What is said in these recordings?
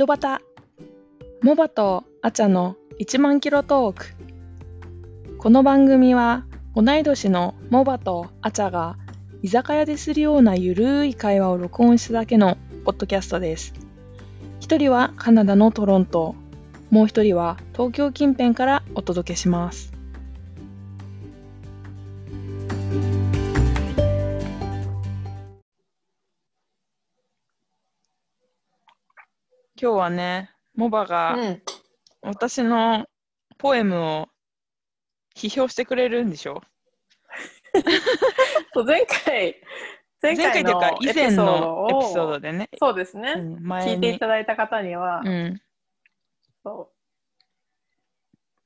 ドバタモバとアチャの1万キロトーク。この番組は同い年のモバとアチャが居酒屋でするようなゆるい会話を録音しただけのポッドキャストです。一人はカナダのトロント。もう一人は東京近辺からお届けします。今日はね、モバがうん、私のポエムを批評してくれるんでしょ？そう前回前前回というか以前のエピソーをドでね、そうですね、うん、前聞いていにただいた方には、うん。そ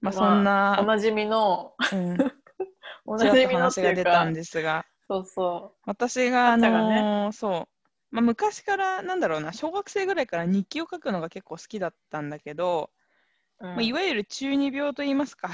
まあ、うそんな、おなじみのうん、おなじみの話が出たんですが。そうそ私があのーそう、まあ、昔からなんだろうな小学生ぐらいから日記を書くのが結構好きだったんだけど、う、うん。まあ、いわゆる中二病と言いますか。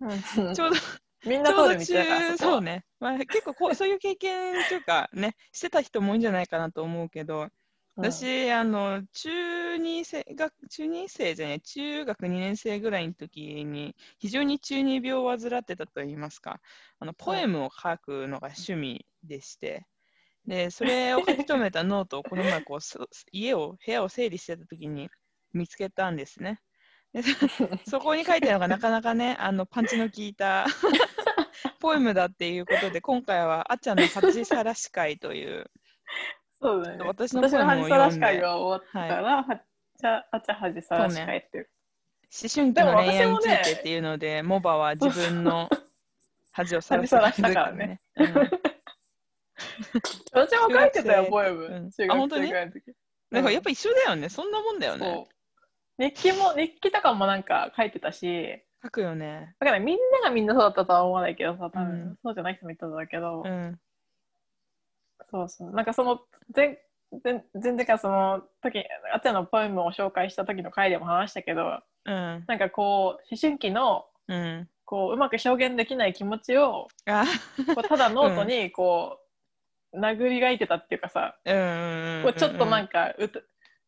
うん。ちょうど みんなだそうね、まあ、結構こうそういう経験というかねしてた人も多いんじゃないかなと思うけど私、あの中二生学中二生じゃない中学2年生ぐらいの時に非常に中二病を患ってたと言いますか。あのポエムを書くのが趣味でして、でそれを書き留めたノートをこの前こうそ家を部屋を整理してた時に見つけたんですね。で そこに書いてるのがなかなかねあのパンチの効いた ポエムだっていうことで今回はあっちゃんの恥さらし会というそうだね。私のポエムを私の恥さらし会が終わったら、はっちゃあちゃ恥さらし会っていう。思春期の恋愛についてっていうので、モバは自分の恥をさら恥さらしたからね。うん私も書いてたよポエム、うん中学あ本当に？生ぐらいの時だからやっぱ一緒だよね。そんなもんだよね。日記も日記とかもなんか書いてたし書くよね。だからみんながみんなそうだったとは思わないけどさ多分、うんそうじゃない人もいたんだけど、うん。そうそうなんかその前前前々回その時あっちゃんのポエムを紹介した時の回でも話したけどうん。なんかこう思春期のうん。こううまく表現できない気持ちをあこうただノートにこう、殴り書いてたっていうかさ、うんうんうん。こうちょっとなんか歌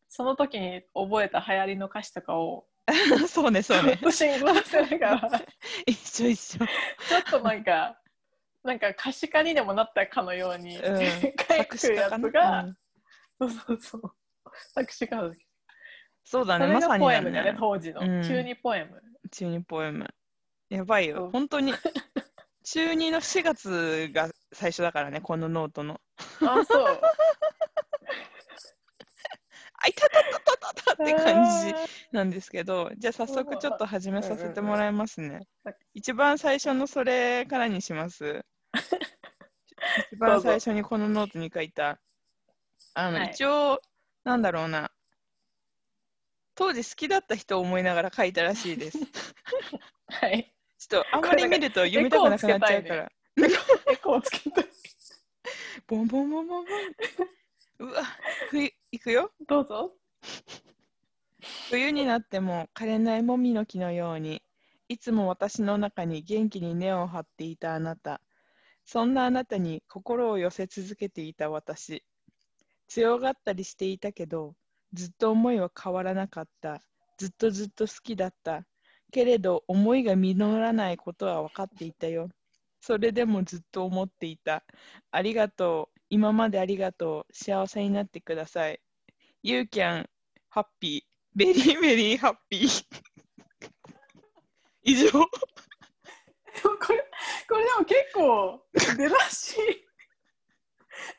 その時に覚えた流行りの歌詞とかを そうね、そうね。信号せながら 一緒一緒。ちょっとなんかなんか可視化にでもなったかのように、うん書くやつが、うんそうそうそう作詞家だそうだね、まさにだポエムだよねね。当時の、うん中二ポエム中二ポエム。やばいよ。本当に。中二の4月が最初だからね、このノートの。あそう あいたたたたたたって感じなんですけど、じゃあ早速ちょっと始めさせてもらいますねはい。一番最初のそれからにします。一番最初にこのノートに書いた、あの、はい一応、なんだろうな、当時好きだった人を思いながら書いたらしいです。ち はい ょっとあんまり見ると読みたくなくなっちゃうから。エコーつけたボンボンボンボンボン。うわ、冬いくよ。どうぞ。冬になっても枯れないもみの木のようにいつも私の中に元気に根を張っていたあなた。そんなあなたに心を寄せ続けていた私。強がったりしていたけどずっと思いは変わらなかった。ずっとずっと好きだった。けれど思いが実らないことは分かっていたよそれでもずっと思っていた。ありがとう。今までありがとう。幸せになってください。You can happy very very happy。以上。これこれでも結構出だし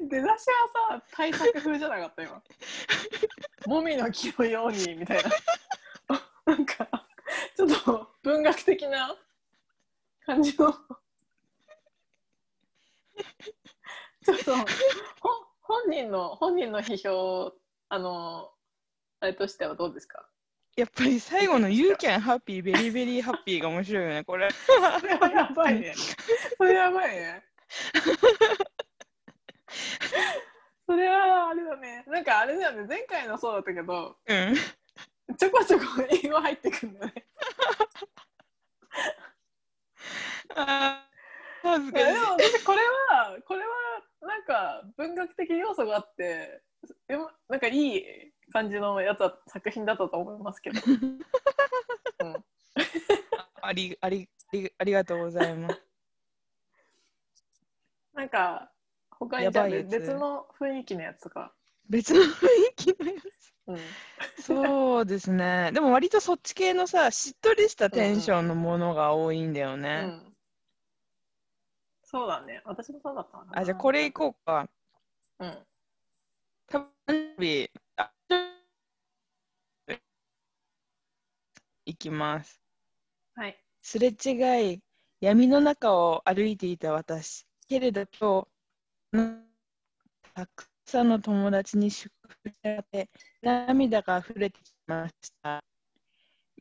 出だしはさ対策風じゃなかった今。もみの木のようにみたいな。なんかちょっと文学的な感じの。ちょっとほ本人の本人の批評あのあれとしてはどうですか？やっぱり最後の You can happy very very happy が面白いよね、これ。それはやばいね。それやばいね。それはあれだね。なんかあれだよね。前回のそうだったけど、うん。ちょこちょこ英語入ってくるんだよね。あ ー恥ずかしいいやでも。私これは、これはなんか文学的要素があって、でもなんかいい感じのやつは作品だったと思いますけど。うん、ありありありありがとうございます。なんか他にじゃ別の雰囲気のやつとか。別の雰囲気のやうん、つ。そうですね。でも割とそっち系のさ、しっとりしたテンションのものが多いんだようね。ん。そうだね。私もそうだったな。あ、じゃあこれいこうか。うん。誕生日、あいきます。はい。すれ違い、闇の中を歩いていた私。けれど今日、たくさんの友達に祝福されて、涙が溢れてきました。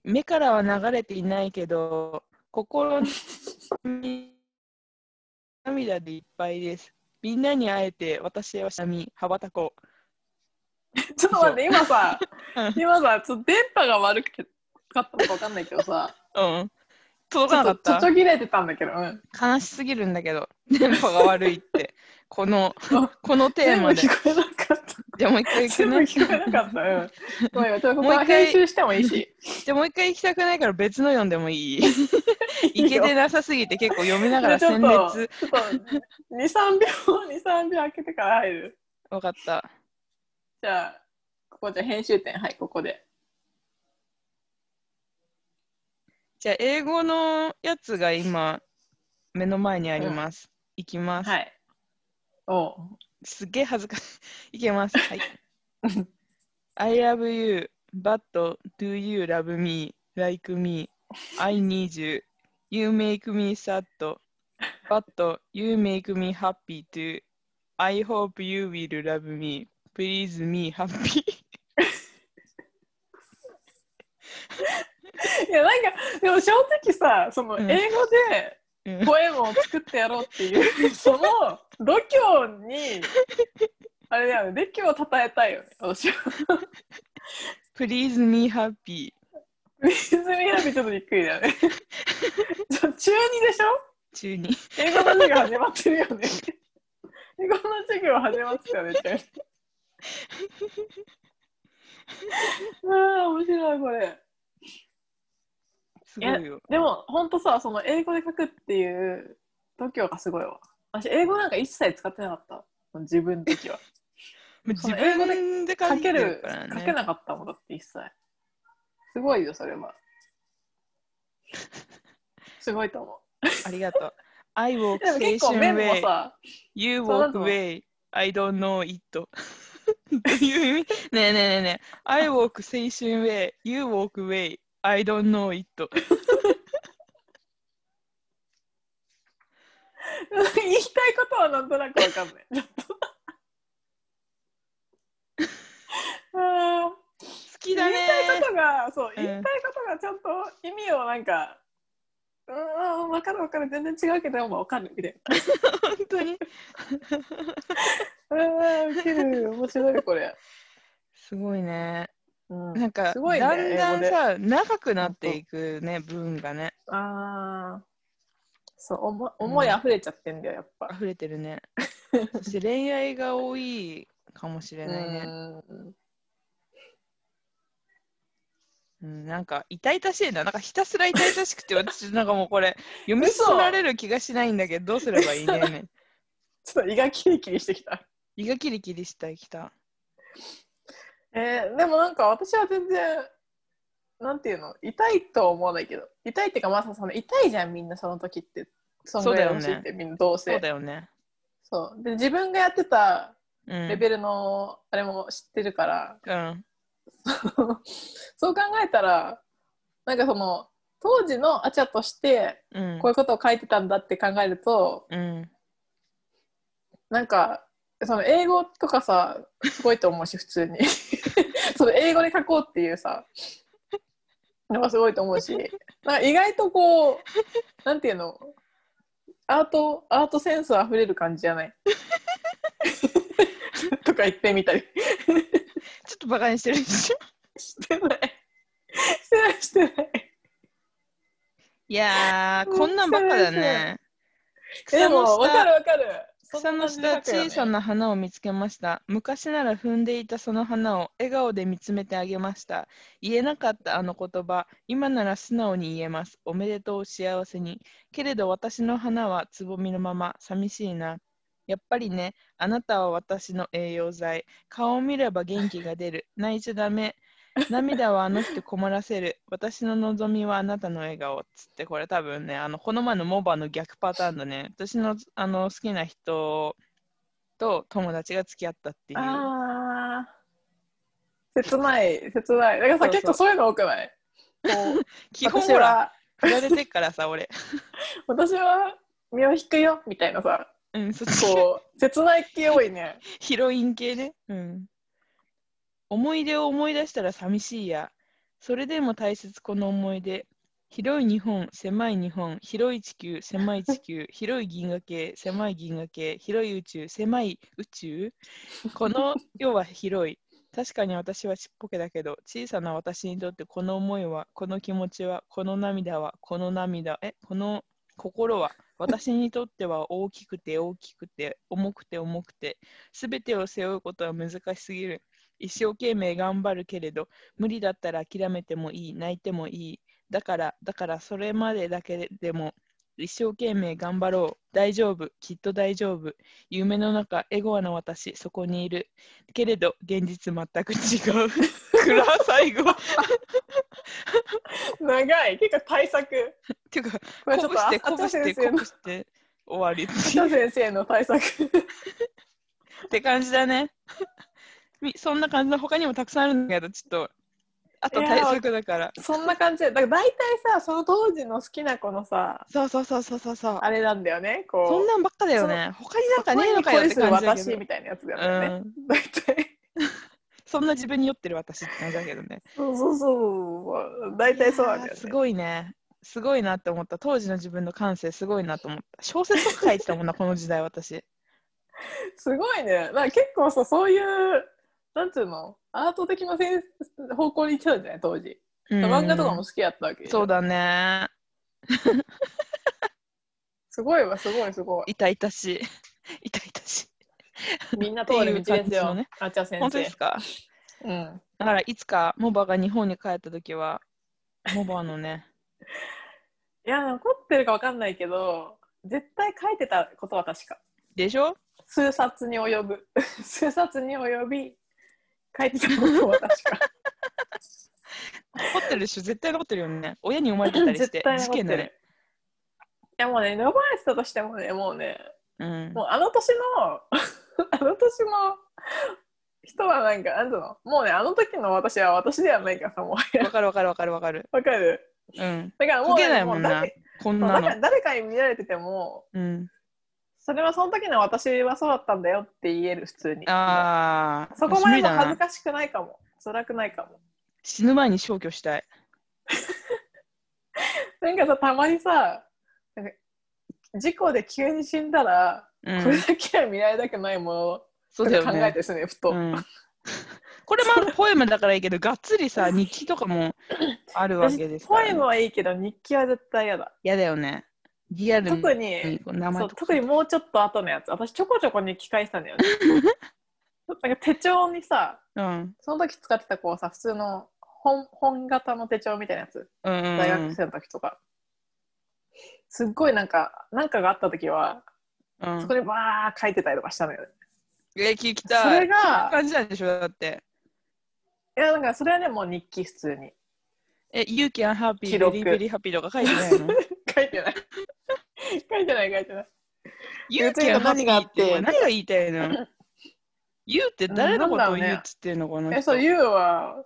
目からは流れていないけど、心に涙でいっぱいです。みんなに会えて、私はシャミ、羽ばたこう。ちょっと待って、今さうん、今さ、ちょっと電波が悪くてかったのかわかんないけどさ、うん。届かなかった？ちょ切れてたんだけど、うん。悲しすぎるんだけど、電波が悪いって。この、このテーマで。聞こえなかった。じゃあもう一回行くね。聞こえなかった。うん。ごめん、ここはもう一回編集してもいいし。じゃあもう一回行きたくないから別の読んでもいい いいよいけてなさすぎて結構読みながらちょっ鮮と、烈。ちょっと、2、3秒、2、3秒開けてから入る。わかった。じゃあ、ここじゃあ編集点、はい、ここで。じゃあ英語のやつが今目の前にあります。いきます。はい。おう。すっげえ恥ずかしい。いけます。はい。I love you, but do you love me like me? I need you. You make me sad, but you make me happy too. I hope you will love me. Please me happy. いや、なんか、でも正直さ、そのうん英語でうんポエムを作ってやろうっていう、その度胸に、あれだよね、度胸をたたえたいよね、私は。Please me happy. 水見ハビちょっとびっくりだよね。ちょ中2でしょ？中に。英語の授業始まってるよね。英語の授業始まってたよね、中2。ああ、面白い、これ。すごいよ。でも、ほんとさ、その英語で書くっていう度胸がすごいわ。私、英語なんか一切使ってなかった。自分の時は。自分で書けるるから、ね。書けなかったもんだって一切。すごいよ、それは。すごいと思う。ありがとう。I walk station way. さ、You walk の away. I don't know it. どういう意味ねえねえねえねえ。I walk station way. You walk away. I don't know it. 言いたいことはなんとなくわかんない。好きだね言いたいことが、そう、うん言いたいことがちゃんと意味をなんか、うーん、わかるわかる、全然違うけど、でもわかるみたい 本当に。な。うーん、ウケる、面白い、これ。すごいね。うん、なんか、すごいねだんだんさ、長くなっていくね、文がね。ああ、そう、思い思い溢れちゃってんだよ、やっぱ。溢れてるね。そして恋愛が多いかもしれないね。うんうん、なんか痛々しいな。なんかひたすら痛々しくて、私なんかもうこれ読み進められる気がしないんだけど、どうすればいいねね。ちょっと胃がキリキリしてきた。胃がキリキリしたきた。えーでもなんか私は全然、なんていうの、痛いとは思わないけど、痛いっていうか、まさその痛いじゃん、みんなその時って。そのぐらいのそうだよね年ってみんなどうせ。そうだよね。そうで自分がやってたうん。レベルのあれも知ってるから、うん。そう考えたらなんかその当時のアチャとしてうん。こういうことを書いてたんだって考えるとうん。なんかその英語とかさすごいと思うし普通に その英語で書こうっていうさのがすごいと思うしなんか意外とこうなんていうのアートアートセンスあふれる感じじゃない？とか言ってみたり。ちょっとバカにしてるでしょ？してない。してないしてない。いやー、こんなんばっかだね。でも草の下。分かる分かる草の下、小さな花を見つけました。昔なら踏んでいたその花を笑顔で見つめてあげました。言えなかったあの言葉、今なら素直に言えます。おめでとう、幸せに。けれど私の花はつぼみのまま、寂しいな。やっぱりね、あなたは私の栄養剤。顔を見れば元気が出る。泣いちゃダメ。涙はあの人困らせる。私の望みはあなたの笑顔。つって、これ多分ね、あのこの前のモバの逆パターンだね。私のあの好きな人と友達が付き合ったっていう。ああ。切ない、切ない。だからさ、そうそう結構そういうの多くない？こう私基本ほら、は、振られてっからさ、俺。私は身を引くよみたいなさ、うん、そっちこう、切ない系多いね。ヒロイン系ね。うん。思い出を思い出したら寂しいや。それでも大切この思い出。広い日本、狭い日本、広い地球、狭い地球、広い銀河系、狭い銀河系、広い宇宙、狭い宇宙。この 世は広い。確かに私はちっぽけだけど、小さな私にとってこの思いは、この気持ちは、この涙は、この涙、え、この心は、私にとっては大きくて大きくて、重くて重くて、すべてを背負うことは難しすぎる。一生懸命頑張るけれど、無理だったら諦めてもいい、泣いてもいい。だから、だからそれまでだけでも一生懸命頑張ろう。大丈夫、きっと大丈夫。夢の中、エゴアな私、そこにいる。けれど、現実全く違う。暗最後。っ 長い、結構対策。ていうか、これちょっと、して、鼓舞あして、先生の鼓舞して終わり先生の対策。って感じだね。みそんな感じの他にもたくさんあるんだけど、ちょっと、あと対策だから。そんな感じで、だから大体さ、その当時の好きな子のさ、そうそうそうそうそうそう。あれなんだよね、こう。そんなんばっかだよね。他になんかねえのかよって感じだけど。私みたいなやつだよね。うん、大体。そんな自分に酔ってる私って感じだけどね。そうそうそう。大体そうなんだよね。すごいね。すごいなって思った。当時の自分の感性すごいなと思った。小説とか書いてたもんな、この時代私。すごいね。結構さ、そういう、なんつうの、アート的な方向に行ってたんじゃない？当時。うん漫画とかも好きやったわけそうだね。すごいわ、すごい、すごい。痛々しい。痛々しい。みんな通る道ですよ。ねあっちゃん先生本当です。か？うん。だからいつかモバが日本に帰った時は、モバのね、いや、残ってるかわかんないけど、絶対書いてたことは確か。でしょ？数冊に及ぶ。数冊に及び、書いてたことは確か。残ってるでしょ絶対残ってるよね。親に生まれてたりして 事。件だね。いやもうね、呼ばれてたとしてもね、もうね、うん。もうあの年の、あの年の人はなんか、なんの？もうね、あの時の私は私ではないからさ、もう。わかるわかるわかるわかる。わかるうん。だからもう,、ね、ないもんなもう誰こんなの。誰かに見られてても、うん。それはその時の私はそうだったんだよって言える、普通に。ああ。そこまでも恥ずかしくないかも。辛くないかも。死ぬ前に消去したい。なんかさ、たまにさ、事故で急に死んだら、うんこれだけは見られたくないものそうだよとか考えねて。ですね、ふと。うん。これもポエムだからいいけど、がっつりさ、日記とかもあるわけですから、ね。ポエムはいいけど、日記は絶対嫌だ。嫌だよね。リアルに。特に、特にもうちょっと後のやつ。私、ちょこちょこ日記返したんだよね。なんか手帳にさ、うん。その時使ってたこうさ、普通の本本型の手帳みたいなやつ。うんうんうん。大学生の時とか。すっごいなんか、なんかがあった時は、うんそこにバー書いてたりとかしたのよね。え、聞きそたい。れが、感じなんでしょだって。いや、なんかそれはね、もう日記普通に。え、You can happy, very, very happy とか書いてないの？書いてない。書いてない、書いてない。?You 別に can 何があっってて何が言いたいの ?You って誰のことを言うっつってんのかな？え、そう、ユウは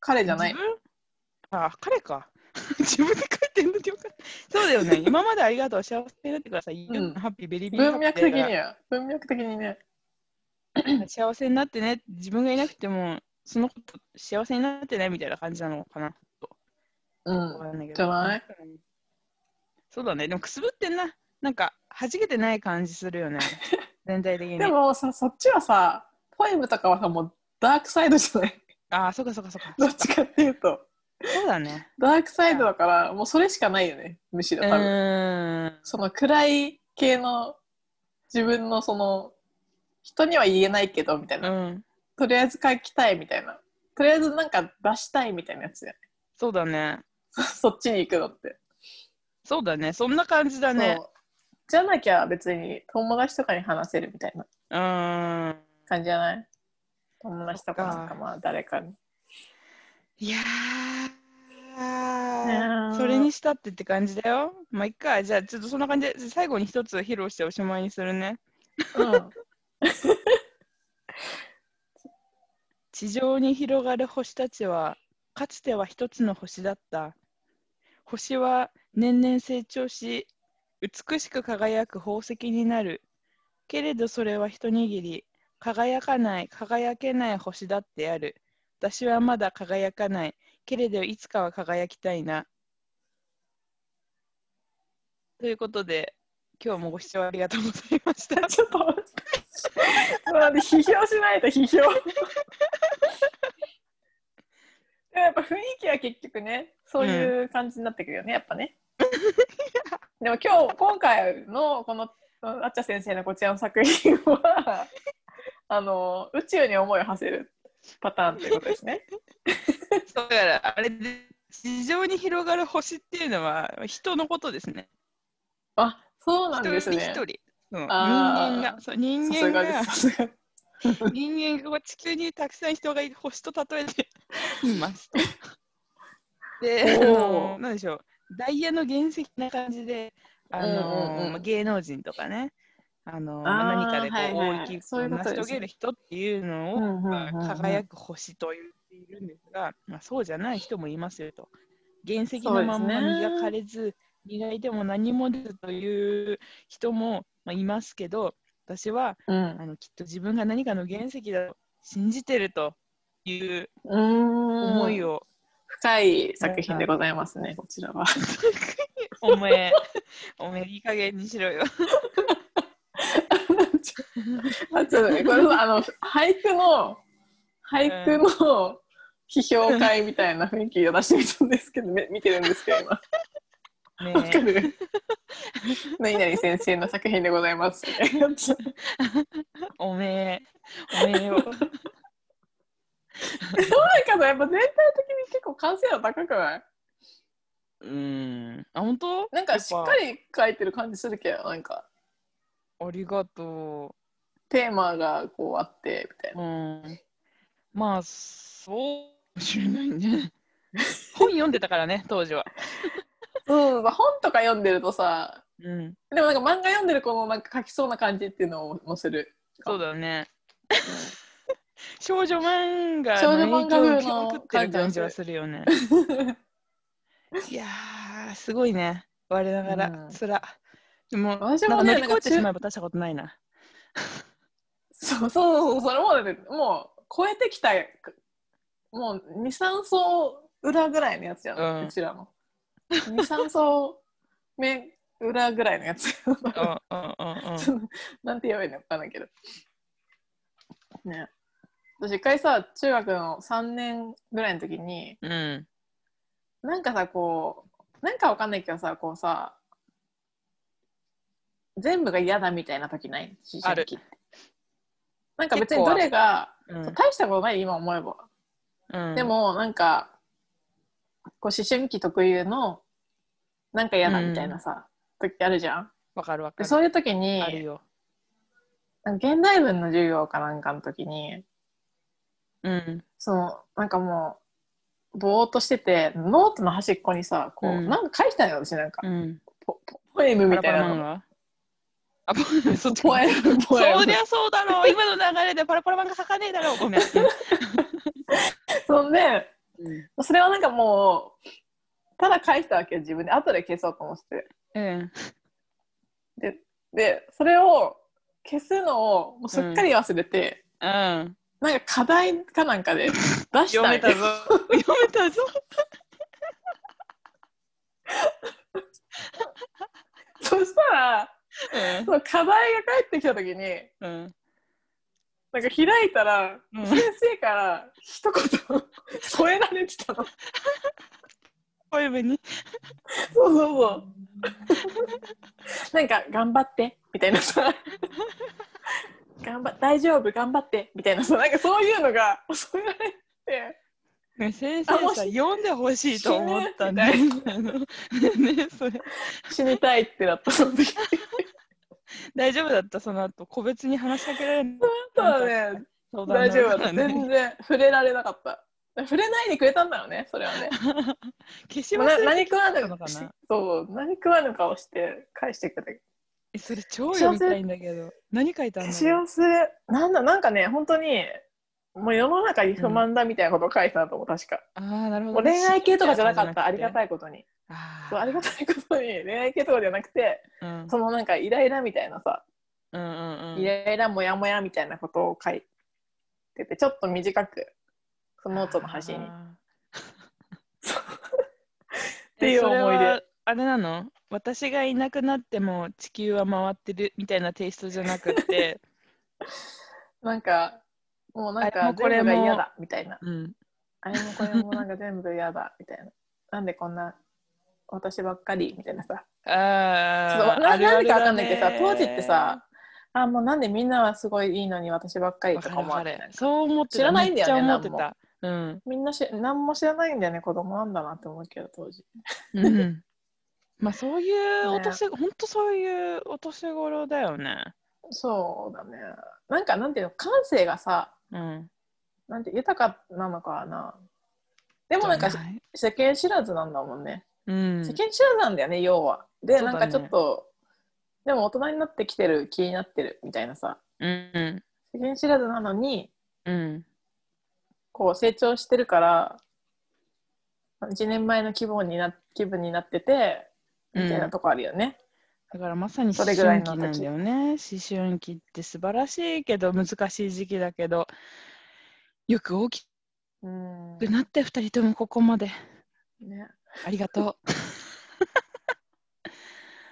彼じゃないあ、彼か。自分で書いてんのってよかった。そうだよね。今までありがとう。幸せになってください。うん can happy, very, very happy 文脈的には、文脈的にね。ら 幸せになってね。自分がいなくても、そのこと幸せになってねみたいな感じなのかな。うん。じゃない？そうだね。でもくすぶってんな。なんか、弾けてない感じするよね。全体的に。でもさ、そっちはさ、ポエムとかはさ、もうダークサイドじゃないああ、そっかそっかそっか。どっちかっていうと。そうだね。ダークサイドだから、もうそれしかないよね、むしうろ多分。その暗い系の自分のその人には言えないけどみたいな、うん。とりあえず書きたいみたいなとりあえずなんか出したいみたいなやつじゃないそうだね。そっちに行くのって、そうだね。そんな感じだね。じゃなきゃ別に友達とかに話せるみたいなうーん。感じじゃない？友達とかなんかまあ誰かにいやそれにしたってって感じだよ。まあ、いっか。じゃあ、ちょっとそんな感じで、最後に一つ披露しておしまいにするね。うん地上に広がる星たちは、かつては一つの星だった。星は年々成長し、美しく輝く宝石になる。けれどそれは一握り、輝かない、輝けない星だってある。私はまだ輝かない。けれどいつかは輝きたいな。ということで、今日もご視聴ありがとうございました。ちょっと待って。批評しないと批評。やっぱ雰囲気は結局ね、そういう感じになってくるよね、やっぱね。でも今日、今回のこのあっちゃ先生のこちらの作品は、あの宇宙に思いを馳せるパターンということですね。だから、あれで、地上に広がる星っていうのは人のことですね。あ、そうなん一ですね。人一人。うん人あー間が、そう人間が。人間が地球にたくさん人がいる星と例えています。で、あのなんでしょう、ダイヤの原石な感じで、あのうんうん芸能人とかね、あの何かでこう、はいはい大きく成し遂げる人っていうのを、うんうんうんうん。まあ輝く星と言っているんですが、まあ、そうじゃない人もいますよと。原石のまんま磨かれず、磨いても何も出ずという人も、まあ、いますけど、私はうん。あのきっと自分が何かの原石だと信じてるという思いを、深い作品でございますね、こちらは。おめえ、おめえいい加減にしろよ。あちょっとね、これあの俳句の俳句の批評会みたいな雰囲気を出してみたんですけど、め見てるんですけど今。ねわかる何々先生の作品でございます おめえ、おめえを。なんかさ、やっぱ全体的に結構完成度高くない？うーん、あ、本当？なんかしっかり書いてる感じするけど、なんかありがとテーマがこうあってみたいな。う。うん。まあ、そうかもしれないね。本読んでたからね、当時は。うん、まあ本とか読んでるとさ、うん、でもなんか漫画読んでる子のなんか書きそうな感じっていうのを載せる。そうだね。少女漫画の影響を受けまくってる感じはするよね。いやー、すごいね。我ながら、うんつら。でも、私もね乗り越えてしまえば大したことないな。そうそうそう、それもね、もう超えてきた、もう2、3層裏ぐらいのやつやん、うんうちらの。2、3層目裏ぐらいのやつ。うんうんうんうん。なんて言えばいいのかないけど。ね。私一回さ、中学の3年ぐらいの時に、うん。なんかさ、こう、なんかわかんないけどさ、こうさ、全部が嫌だみたいな時ない？思春期って。なんか別にどれが、うん大したことない今思えば。うん、で、もなんかこう思春期特有のなんか嫌だみたいなさ、時あるじゃん。わかるわかる。でそういう時に現代文の授業かなんかの時にうん。そのなんかもうぼーっとしててノートの端っこにさこう、うんなんか書いてたのよ私なんか、うん。ポポポエムみたいなの。あ、ポそっちポエムポエムそりゃそうだろう。今の流れでパラパラ漫画書かねえだろう。ごめん。そんでうん。それはなんかもうただ書いてたわけよ自分で後で消そうと思ってうん。ででそれを消すのをもうすっかり忘れて、うん。なんか課題かなんかで 出した読めたぞ。読めたぞ。そしたらうんその課題が返ってきた時にうん。なんか開いたら、うん先生から一言 添えられてたの。ポエムに。そうそうそう。なんか、頑張って、みたいなさ。頑張大丈夫、頑張って、みたいなさ、なんかそういうのが教えられて、ね先生さ、読んでほしいと思ったんだ死 ね。それ死にたいってなったその時。大丈夫だった、その後、個別に話しかけられるただね、相談大丈夫だった。全然触れられなかった。触れないでくれたんだろうね、それはね。消し忘れて何食わぬたのかなそう、何食わぬ顔して返してくれえそれ超読みたいんだけど。何書いたんだ消しろう忘れ、なんだ、なんかね、本当に、もう世の中に不満だみたいなことを書いてたと思う、確か。ああ、なるほど。恋愛系とかじゃなかった、ありがい。たいことに。あそうありがたいことに、恋愛系とかじゃなくて、うんそのなんかイライラみたいなさ、うんうんうん。イライラモヤモヤみたいなことを書いてて、ちょっと短く、そのノートの端に。っあていう思い出は。あれなの？私がいなくなっても地球は回ってるみたいなテイストじゃなくて、なんか、もうなんかもこれが嫌だみたいな。うん、あれもこれもなんか全部嫌だみたいな。なんでこんな私ばっかりみたいなさ。ああ、ななんでかわかだんないけどさ、ね当時ってさ、あもうなんでみんなはすごいいいのに私ばっかりとか思われない？るそう思ってた知らないんだよね。うん。みんなし何も知らないんだよね、子供なんだなって思うけど、当時。うん。まあそういうねお年、ほんとそういうお年頃だよね。そうだね。なんかなんていうの、感性がさ、うん。なんて豊かなのかな。でもなんか世間知らずなんだもんね。うん世。間知らずなんだよね、要は。で、ねなんかちょっと、でも大人になってきてる気になってるみたいなさ。うん。世間知らずなのに、うん。こう成長してるから、1年前の気分にな気分になってて、みたいなとこあるよね。だからまさに思春期なんだよね。思春期って素晴らしいけど難しい時期だけど、よく大きうん。くなって2人ともここまで。ね、ありがとう。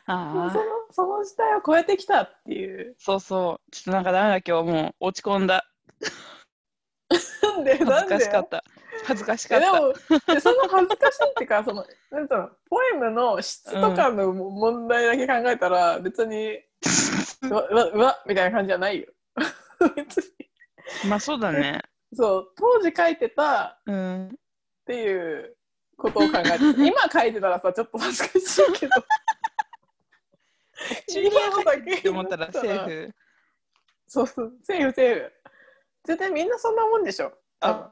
あそのその時代を超えてきたっていう。そうそう。ちょっとなんかダメだ今日もう落ち込んだ。なんで、恥ずかしかった。恥ずかしかった。えでもでその恥ずかしいっていうかそのなんつうのポエムの質とかの問題だけ考えたら、別にう わうわうわみたいな感じじゃないよ 別にまあそうだね。そう当時書いてたうん。っていうことを考えて今書いてたらさちょっと恥ずかしいけど 中に入ってって思ったらセーフ。そうそうセーフセーフ絶対みんなそんなもんでしょあ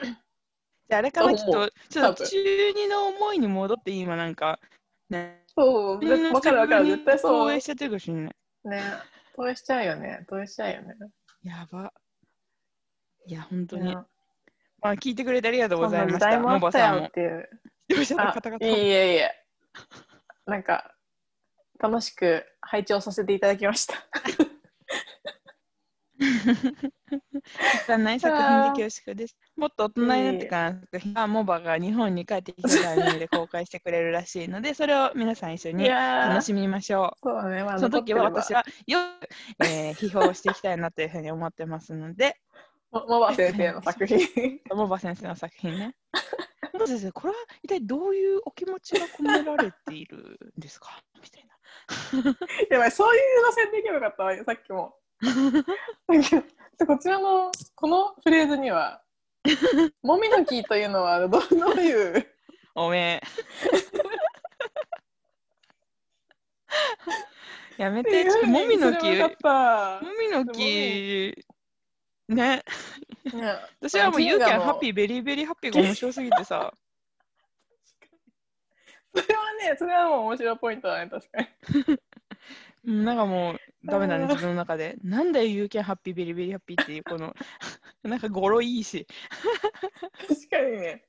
じゃああれかな、と思うきっと、ちょっと中二の思いに戻って今なんか、ね。そうわかるわかる絶対投そう影しちゃってるかもしれない。ね投影しちゃうよね投影しちゃうよねやば。いや、本当に。ねまあ、聞いてくれてありがとうございました。代もあったモバさんもいえいえ。なんか、楽しく拝聴させていただきました。ない作品で恐縮です。もっと大人になってからの作品はモバが日本に帰ってきたタイミングで公開してくれるらしいので、それを皆さん一緒いに楽しみましょそうだね、ま。その時は私はよく、えー批評していきたいなというふうに思ってますので、もモバ先生の作品。モバ先生の作品ね。モバ先生、これは一体どういうお気持ちが込められているんですかみたいな。やばい、そういう路線でいけばよかったわ、さっきも。こちらのこのフレーズには、もみの木というのはどどういう？おめえ。やめて、ちょっともみの木、もみの木、ね、ね。私はもう銀 You 河 can の happy, very, very happy が面白すぎてさ、それはね、それはもう面白いポイントだね、確かに。うんなんかもうダメだね、自分の中で。なんだよ You can happy, very, very happy っていうこの、なんか語呂いいし。確かにね。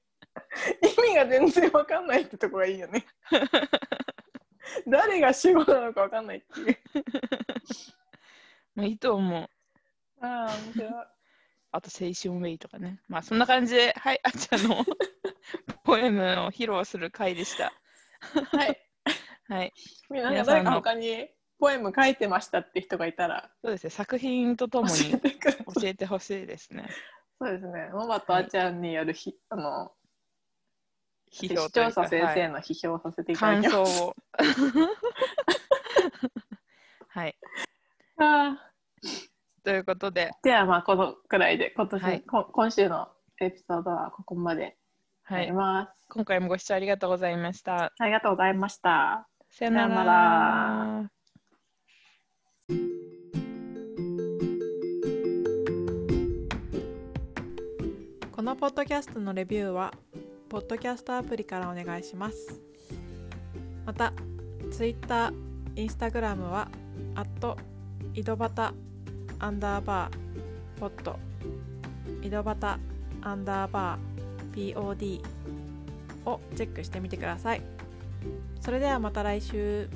意味が全然わかんないってとこがいいよね。誰が主語なのかわかんないっていう。まあいいと思う。ああ、面白い。あと青春ウェイとかね。まあそんな感じで、はい、あっちゃんの ポエムを披露する回でした。はい。はい。皆皆さんのさん誰か他にポエム書いてましたって人がいたらそうですね、作品とともに。教えてほしいですね。そうですね。モバとあちゃんによるひ、あの批視聴者先生はいの批評をさせていただ感きます。想を。はい。あということで、ーではまあこのくらいで今年、はいこ今週のエピソードはここまではいになり。ます。今回もご視聴ありがとうございました。ありがとうございました。さよなさよなら。このポッドキャストのレビューはポッドキャストアプリからお願いします。また Twitter、Instagram はアット井戸端アンダーバーポッド井戸端アンダーバー POD をチェックしてみてください。それではまた来週。